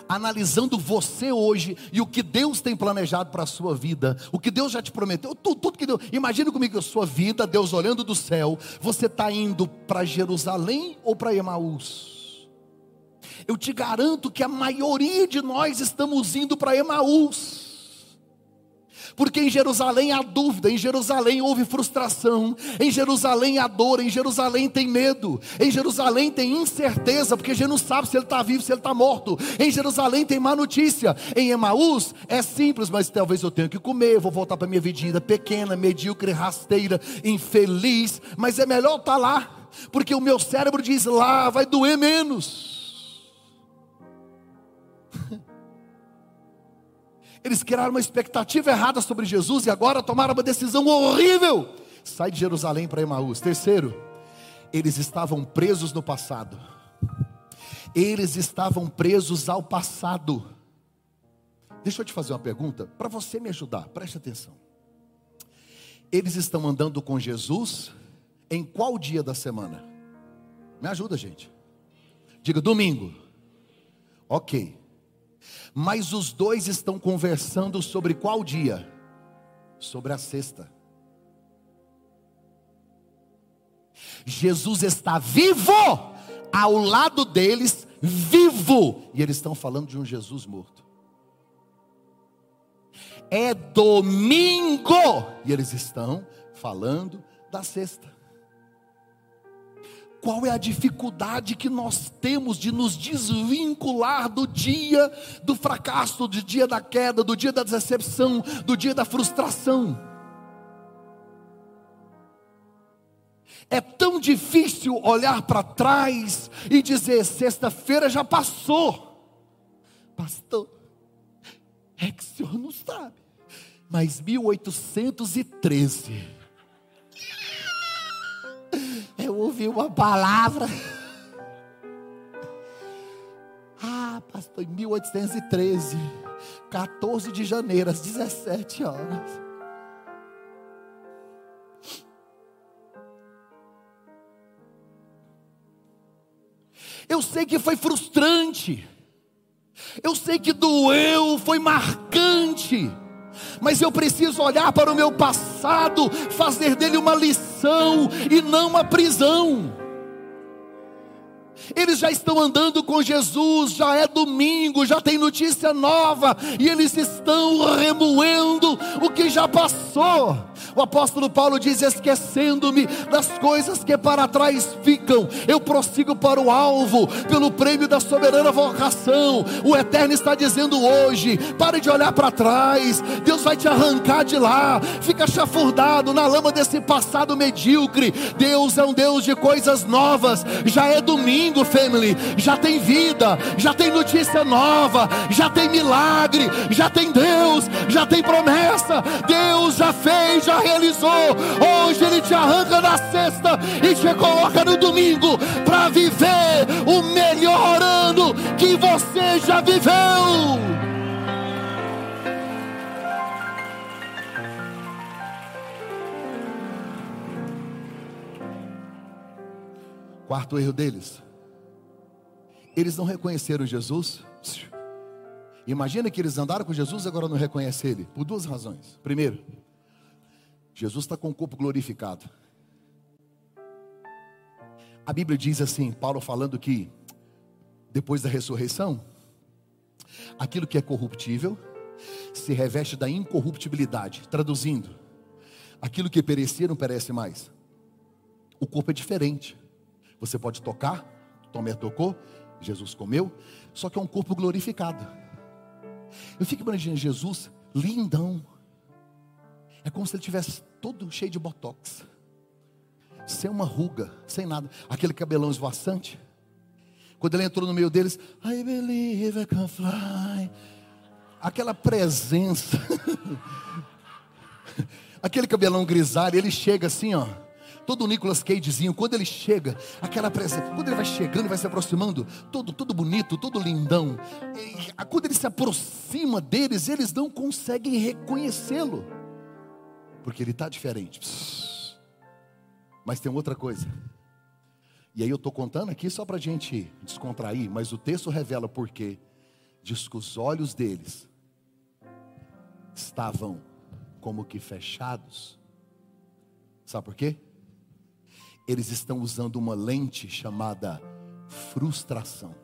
analisando você hoje e o que Deus tem planejado para a sua vida, o que Deus já te prometeu, tudo, tudo que Deus. Imagina comigo a sua vida, Deus olhando do céu, você está indo para Jerusalém ou para Emaús? Eu te garanto que a maioria de nós estamos indo para Emaús. Porque em Jerusalém há dúvida, em Jerusalém houve frustração, em Jerusalém há dor, em Jerusalém tem medo, em Jerusalém tem incerteza, porque a gente não sabe se ele está vivo, se ele está morto. Em Jerusalém tem má notícia. Em Emaús é simples, mas talvez eu tenha que comer, vou voltar para minha vidinha pequena, medíocre, rasteira, infeliz, mas é melhor estar tá lá, porque o meu cérebro diz lá vai doer menos. Eles criaram uma expectativa errada sobre Jesus e agora tomaram uma decisão horrível. Sai de Jerusalém para Emaús. Terceiro, eles estavam presos no passado. Eles estavam presos ao passado. Deixa eu te fazer uma pergunta para você me ajudar. Preste atenção. Eles estão andando com Jesus em qual dia da semana? Me ajuda, gente. Diga domingo. Ok. Mas os dois estão conversando sobre qual dia? Sobre a sexta. Jesus está vivo ao lado deles, vivo, e eles estão falando de um Jesus morto. É domingo, e eles estão falando da sexta. Qual é a dificuldade que nós temos de nos desvincular do dia do fracasso, do dia da queda, do dia da decepção, do dia da frustração? É tão difícil olhar para trás e dizer: sexta-feira já passou, pastor. É que o senhor não sabe, mas 1813 eu ouvi uma palavra. Ah, pastor, em 1813, 14 de janeiro, às 17 horas. Eu sei que foi frustrante. Eu sei que doeu, foi marcante mas eu preciso olhar para o meu passado, fazer dele uma lição e não uma prisão. Eles já estão andando com Jesus, já é domingo, já tem notícia nova, e eles estão remoendo o que já passou. O apóstolo Paulo diz: Esquecendo-me das coisas que para trás ficam, eu prossigo para o alvo, pelo prêmio da soberana vocação. O Eterno está dizendo hoje: pare de olhar para trás, Deus vai te arrancar de lá, fica chafurdado na lama desse passado medíocre. Deus é um Deus de coisas novas, já é domingo, family, já tem vida, já tem notícia nova, já tem milagre, já tem Deus, já tem promessa, Deus já fez, já realizou. Hoje Ele te arranca da sexta e te coloca no domingo para viver o melhor ano que você já viveu. Quarto erro deles. Eles não reconheceram Jesus. Imagina que eles andaram com Jesus e agora não reconhecem Ele. Por duas razões. Primeiro, Jesus está com o corpo glorificado. A Bíblia diz assim, Paulo falando que depois da ressurreição, aquilo que é corruptível se reveste da incorruptibilidade. Traduzindo, aquilo que perecia não perece mais. O corpo é diferente. Você pode tocar, Tomé tocou, Jesus comeu, só que é um corpo glorificado. Eu fico imaginando Jesus lindão, é como se ele tivesse todo cheio de botox, sem uma ruga, sem nada, aquele cabelão esvoaçante. Quando ele entrou no meio deles, I believe I can fly. Aquela presença, aquele cabelão grisalho, ele chega assim, ó todo o Nicolas Cagezinho, quando ele chega, aquela presença, quando ele vai chegando, vai se aproximando, todo, todo bonito, todo lindão, e, quando ele se aproxima deles, eles não conseguem reconhecê-lo porque ele está diferente. Mas tem outra coisa. E aí eu estou contando aqui só para a gente descontrair, mas o texto revela porque diz que os olhos deles estavam como que fechados. Sabe por quê? Eles estão usando uma lente chamada frustração.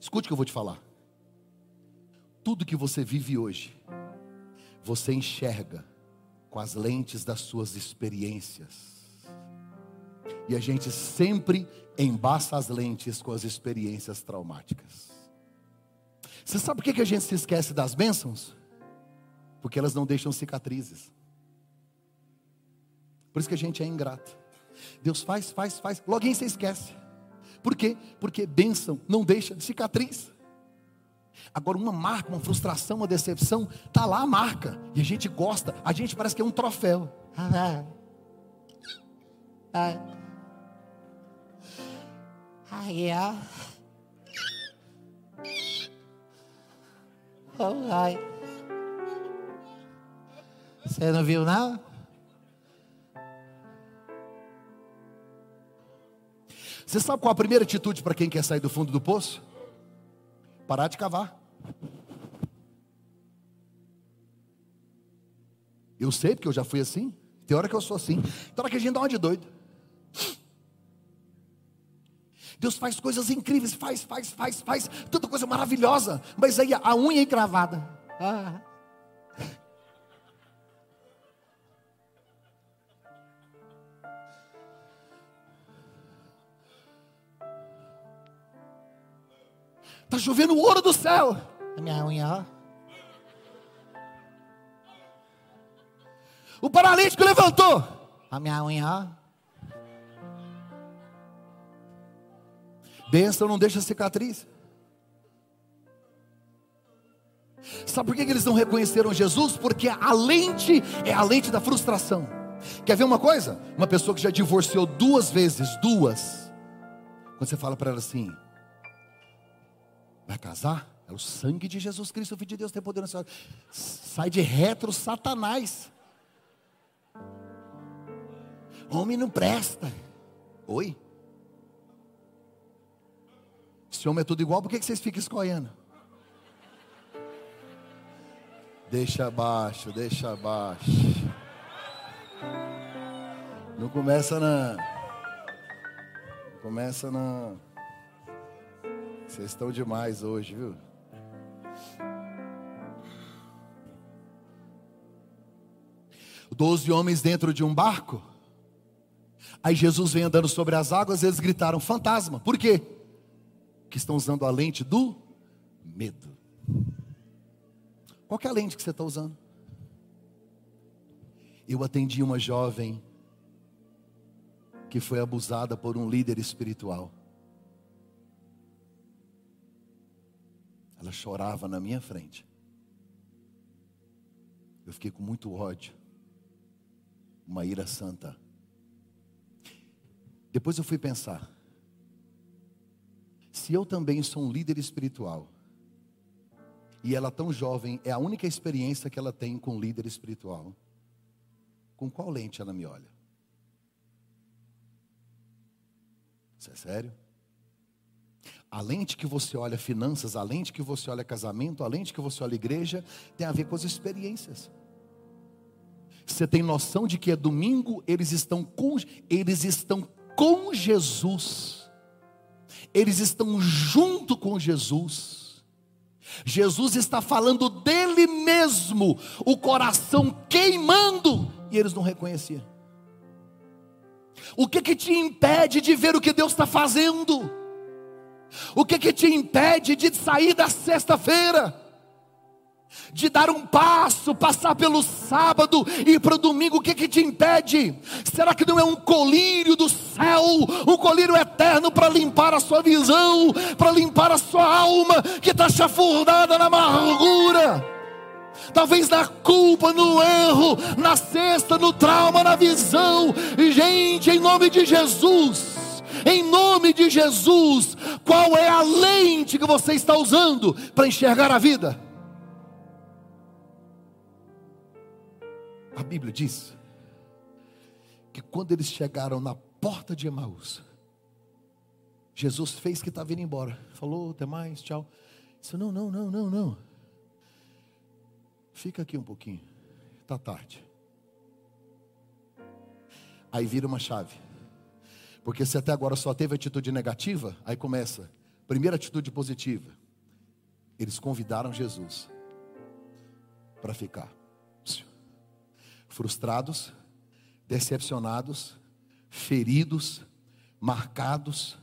Escute o que eu vou te falar. Tudo que você vive hoje você enxerga com as lentes das suas experiências. E a gente sempre embaça as lentes com as experiências traumáticas. Você sabe por que a gente se esquece das bênçãos? Porque elas não deixam cicatrizes. Por isso que a gente é ingrato. Deus faz, faz, faz, logo você esquece. Por quê? Porque bênção não deixa cicatriz. Agora, uma marca, uma frustração, uma decepção, está lá a marca. E a gente gosta, a gente parece que é um troféu. Oh. Você não viu, não? Você sabe qual a primeira atitude para quem quer sair do fundo do poço? Parar de cavar. Eu sei, porque eu já fui assim. Tem hora que eu sou assim. Tem hora que a gente dá uma de doido. Deus faz coisas incríveis, faz, faz, faz, faz, tanta coisa maravilhosa, mas aí a unha é encravada. Ah. Está chovendo ouro do céu. A minha unha. O paralítico levantou. A minha unha. Bênção não deixa cicatriz. Sabe por que eles não reconheceram Jesus? Porque a lente é a lente da frustração. Quer ver uma coisa? Uma pessoa que já divorciou duas vezes, duas. Quando você fala para ela assim, Vai casar? É o sangue de Jesus Cristo, o Filho de Deus, tem poder na senhora. Sai de retro, Satanás. Homem não presta. Oi? Se homem é tudo igual, por que vocês ficam escolhendo? Deixa abaixo, deixa abaixo. Não começa não. Começa na. Vocês estão demais hoje, viu? Doze homens dentro de um barco. Aí Jesus vem andando sobre as águas, eles gritaram: fantasma. Por quê? Que estão usando a lente do medo. Qual é a lente que você está usando? Eu atendi uma jovem que foi abusada por um líder espiritual. Ela chorava na minha frente. Eu fiquei com muito ódio, uma ira santa. Depois eu fui pensar: se eu também sou um líder espiritual, e ela tão jovem, é a única experiência que ela tem com líder espiritual, com qual lente ela me olha? Isso é sério? A lente que você olha finanças, a lente que você olha casamento, a lente que você olha igreja, tem a ver com as experiências. Você tem noção de que é domingo, eles estão com, eles estão com Jesus. Eles estão junto com Jesus. Jesus está falando dele mesmo, o coração queimando, e eles não reconheciam. O que que te impede de ver o que Deus está fazendo? O que que te impede de sair da sexta-feira? De dar um passo, passar pelo sábado e para o domingo, o que que te impede? Será que não é um colírio do céu, um colírio eterno para limpar a sua visão, para limpar a sua alma que está chafurdada na amargura? talvez na culpa, no erro, na cesta, no trauma, na visão. E, gente, em nome de Jesus, em nome de Jesus, qual é a lente que você está usando para enxergar a vida? A Bíblia diz que quando eles chegaram na porta de Emaús, Jesus fez que estava indo embora. Falou, até mais, tchau. Disse, não, não, não, não, não. Fica aqui um pouquinho, está tarde. Aí vira uma chave. Porque se até agora só teve atitude negativa, aí começa. Primeira atitude positiva. Eles convidaram Jesus para ficar. Frustrados, decepcionados, feridos, marcados,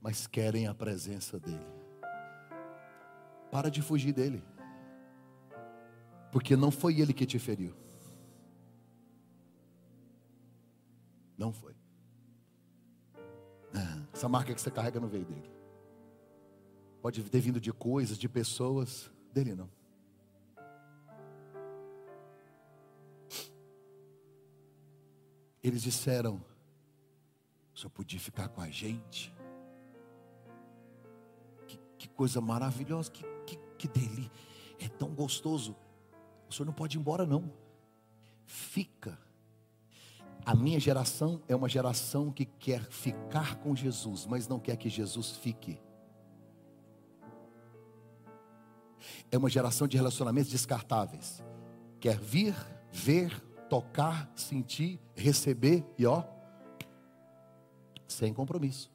mas querem a presença dele. Para de fugir dele. Porque não foi ele que te feriu. Não foi. Essa marca que você carrega não veio dele. Pode ter vindo de coisas, de pessoas, dele não. Eles disseram: só podia ficar com a gente. Que, que coisa maravilhosa, que, que, que dele. É tão gostoso o senhor não pode ir embora, não. Fica. A minha geração é uma geração que quer ficar com Jesus, mas não quer que Jesus fique. É uma geração de relacionamentos descartáveis. Quer vir, ver, tocar, sentir, receber e ó, sem compromisso.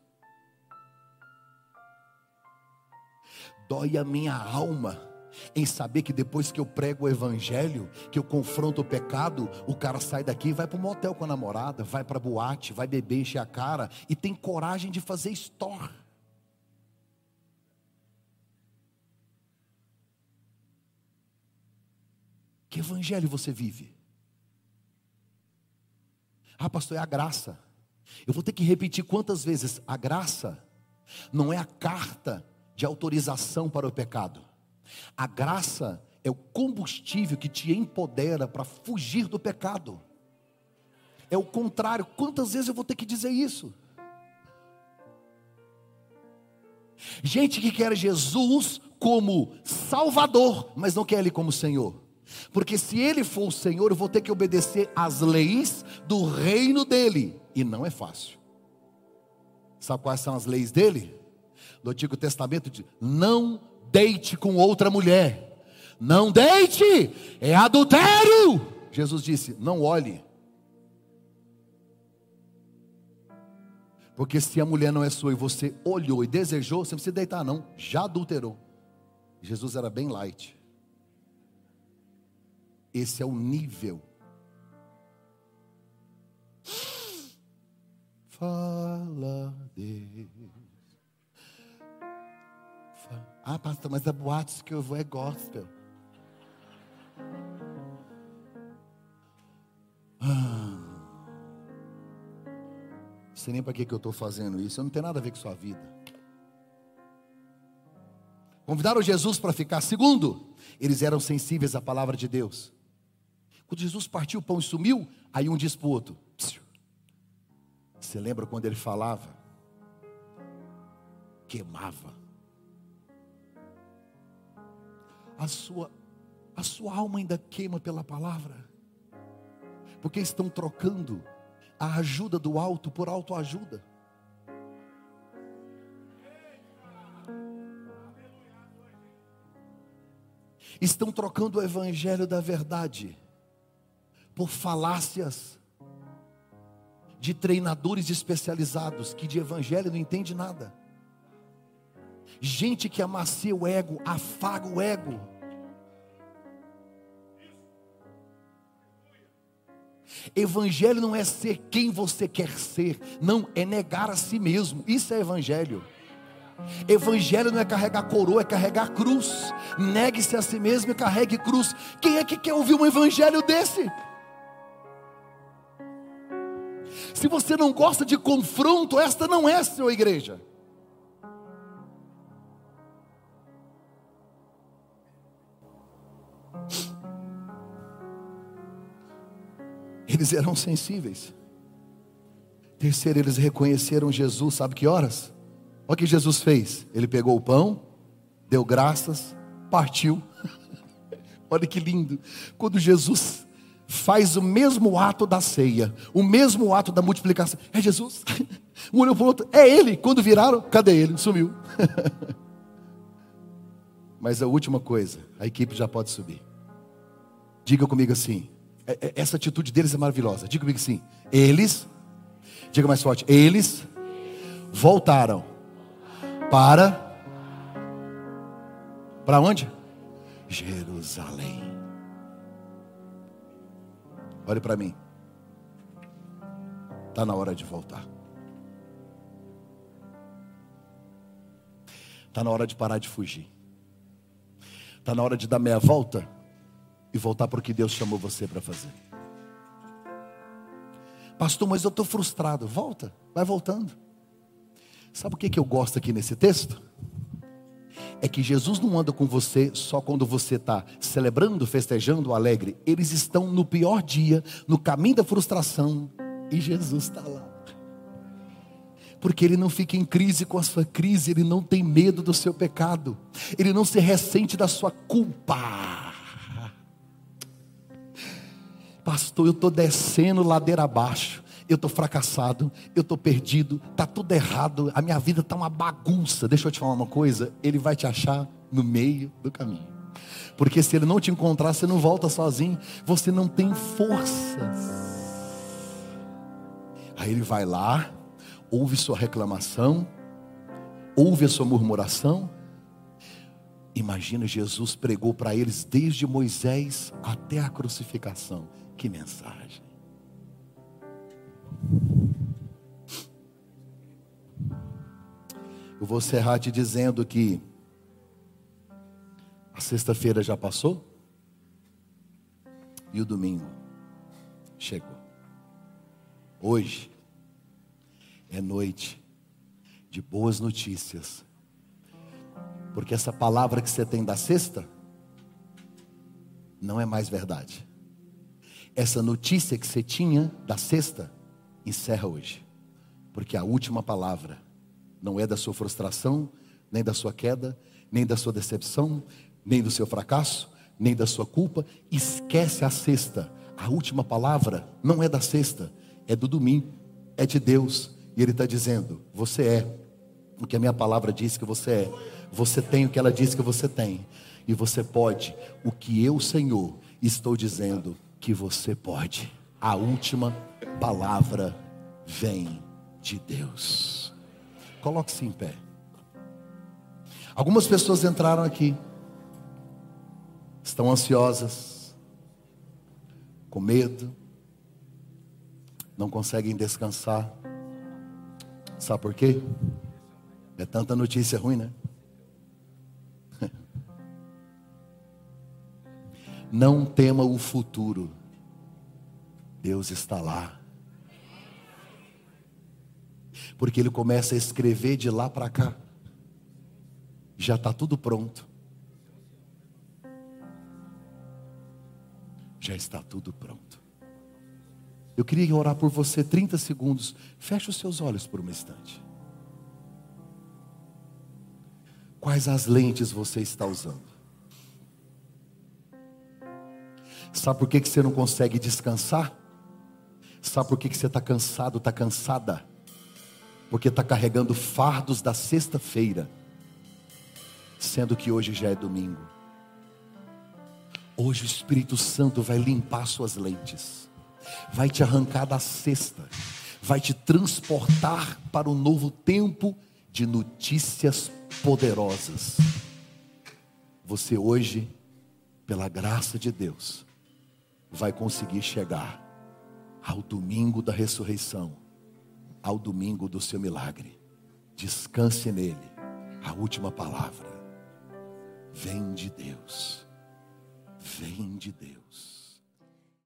Dói a minha alma em saber que depois que eu prego o evangelho, que eu confronto o pecado, o cara sai daqui e vai para o motel com a namorada, vai para boate, vai beber, encher a cara e tem coragem de fazer store. Que evangelho você vive? Ah, pastor, é a graça. Eu vou ter que repetir quantas vezes? A graça não é a carta de autorização para o pecado. A graça é o combustível que te empodera para fugir do pecado. É o contrário. Quantas vezes eu vou ter que dizer isso? Gente que quer Jesus como Salvador, mas não quer Ele como Senhor. Porque se Ele for o Senhor, eu vou ter que obedecer às leis do reino dele. E não é fácil. Sabe quais são as leis dele? No Antigo Testamento diz: não deite com outra mulher. Não deite, é adultério. Jesus disse: não olhe. Porque se a mulher não é sua e você olhou e desejou, você não precisa deitar, não. Já adulterou. Jesus era bem light. Esse é o nível. Fala, Deus. Ah, pastor, mas a boate que eu vou é gospel. Ah. Não sei nem para que, que eu estou fazendo isso. Não tem nada a ver com sua vida. Convidaram Jesus para ficar. Segundo, eles eram sensíveis à palavra de Deus. Quando Jesus partiu o pão e sumiu, aí um diz para o outro: Você lembra quando ele falava? Queimava. A sua, a sua alma ainda queima pela palavra, porque estão trocando a ajuda do alto por autoajuda. Estão trocando o evangelho da verdade por falácias de treinadores especializados que de evangelho não entende nada. Gente que amacia o ego, afaga o ego. Evangelho não é ser quem você quer ser, não, é negar a si mesmo. Isso é evangelho. Evangelho não é carregar coroa, é carregar cruz. Negue-se a si mesmo e carregue cruz. Quem é que quer ouvir um evangelho desse? Se você não gosta de confronto, esta não é a sua igreja. Eles eram sensíveis. Terceiro, eles reconheceram Jesus, sabe que horas? Olha o que Jesus fez. Ele pegou o pão, deu graças, partiu. Olha que lindo. Quando Jesus faz o mesmo ato da ceia, o mesmo ato da multiplicação, é Jesus. Um olhou para o outro, é ele. Quando viraram, cadê ele? Sumiu. Mas a última coisa, a equipe já pode subir. Diga comigo assim: essa atitude deles é maravilhosa. Diga comigo sim. Eles, diga mais forte, eles voltaram para para onde? Jerusalém. Olhe para mim. Está na hora de voltar. Está na hora de parar de fugir. Está na hora de dar meia volta e voltar para o que Deus chamou você para fazer. Pastor, mas eu estou frustrado. Volta, vai voltando. Sabe o que, que eu gosto aqui nesse texto? É que Jesus não anda com você só quando você está celebrando, festejando, alegre. Eles estão no pior dia, no caminho da frustração, e Jesus está lá. Porque ele não fica em crise com a sua crise, ele não tem medo do seu pecado, ele não se ressente da sua culpa. Pastor, eu estou descendo ladeira abaixo. Eu estou fracassado, eu estou perdido, está tudo errado, a minha vida está uma bagunça. Deixa eu te falar uma coisa: Ele vai te achar no meio do caminho. Porque se Ele não te encontrar, você não volta sozinho, você não tem forças. Aí Ele vai lá, ouve sua reclamação, ouve a sua murmuração. Imagina, Jesus pregou para eles desde Moisés até a crucificação. Que mensagem. Eu vou encerrar te dizendo que a sexta-feira já passou e o domingo chegou. Hoje é noite de boas notícias, porque essa palavra que você tem da sexta não é mais verdade essa notícia que você tinha da sexta, encerra hoje. Porque a última palavra não é da sua frustração, nem da sua queda, nem da sua decepção, nem do seu fracasso, nem da sua culpa. Esquece a sexta. A última palavra não é da sexta, é do domingo, é de Deus. E Ele está dizendo: Você é o que a minha palavra diz que você é. Você tem o que ela diz que você tem. E você pode o que eu, Senhor, estou dizendo que você pode. A última palavra vem de Deus. Coloque-se em pé. Algumas pessoas entraram aqui, estão ansiosas, com medo, não conseguem descansar. Sabe por quê? É tanta notícia ruim, né? Não tema o futuro. Deus está lá. Porque ele começa a escrever de lá para cá. Já está tudo pronto. Já está tudo pronto. Eu queria orar por você 30 segundos. Feche os seus olhos por um instante. Quais as lentes você está usando? Sabe por que, você não consegue descansar? Sabe por que, que você está cansado, está cansada? Porque está carregando fardos da sexta-feira, sendo que hoje já é domingo. Hoje o Espírito Santo vai limpar suas lentes, vai te arrancar da sexta, vai te transportar para um novo tempo de notícias poderosas. Você hoje, pela graça de Deus, vai conseguir chegar ao domingo da ressurreição, ao domingo do seu milagre. Descanse nele. A última palavra vem de Deus. Vem de Deus.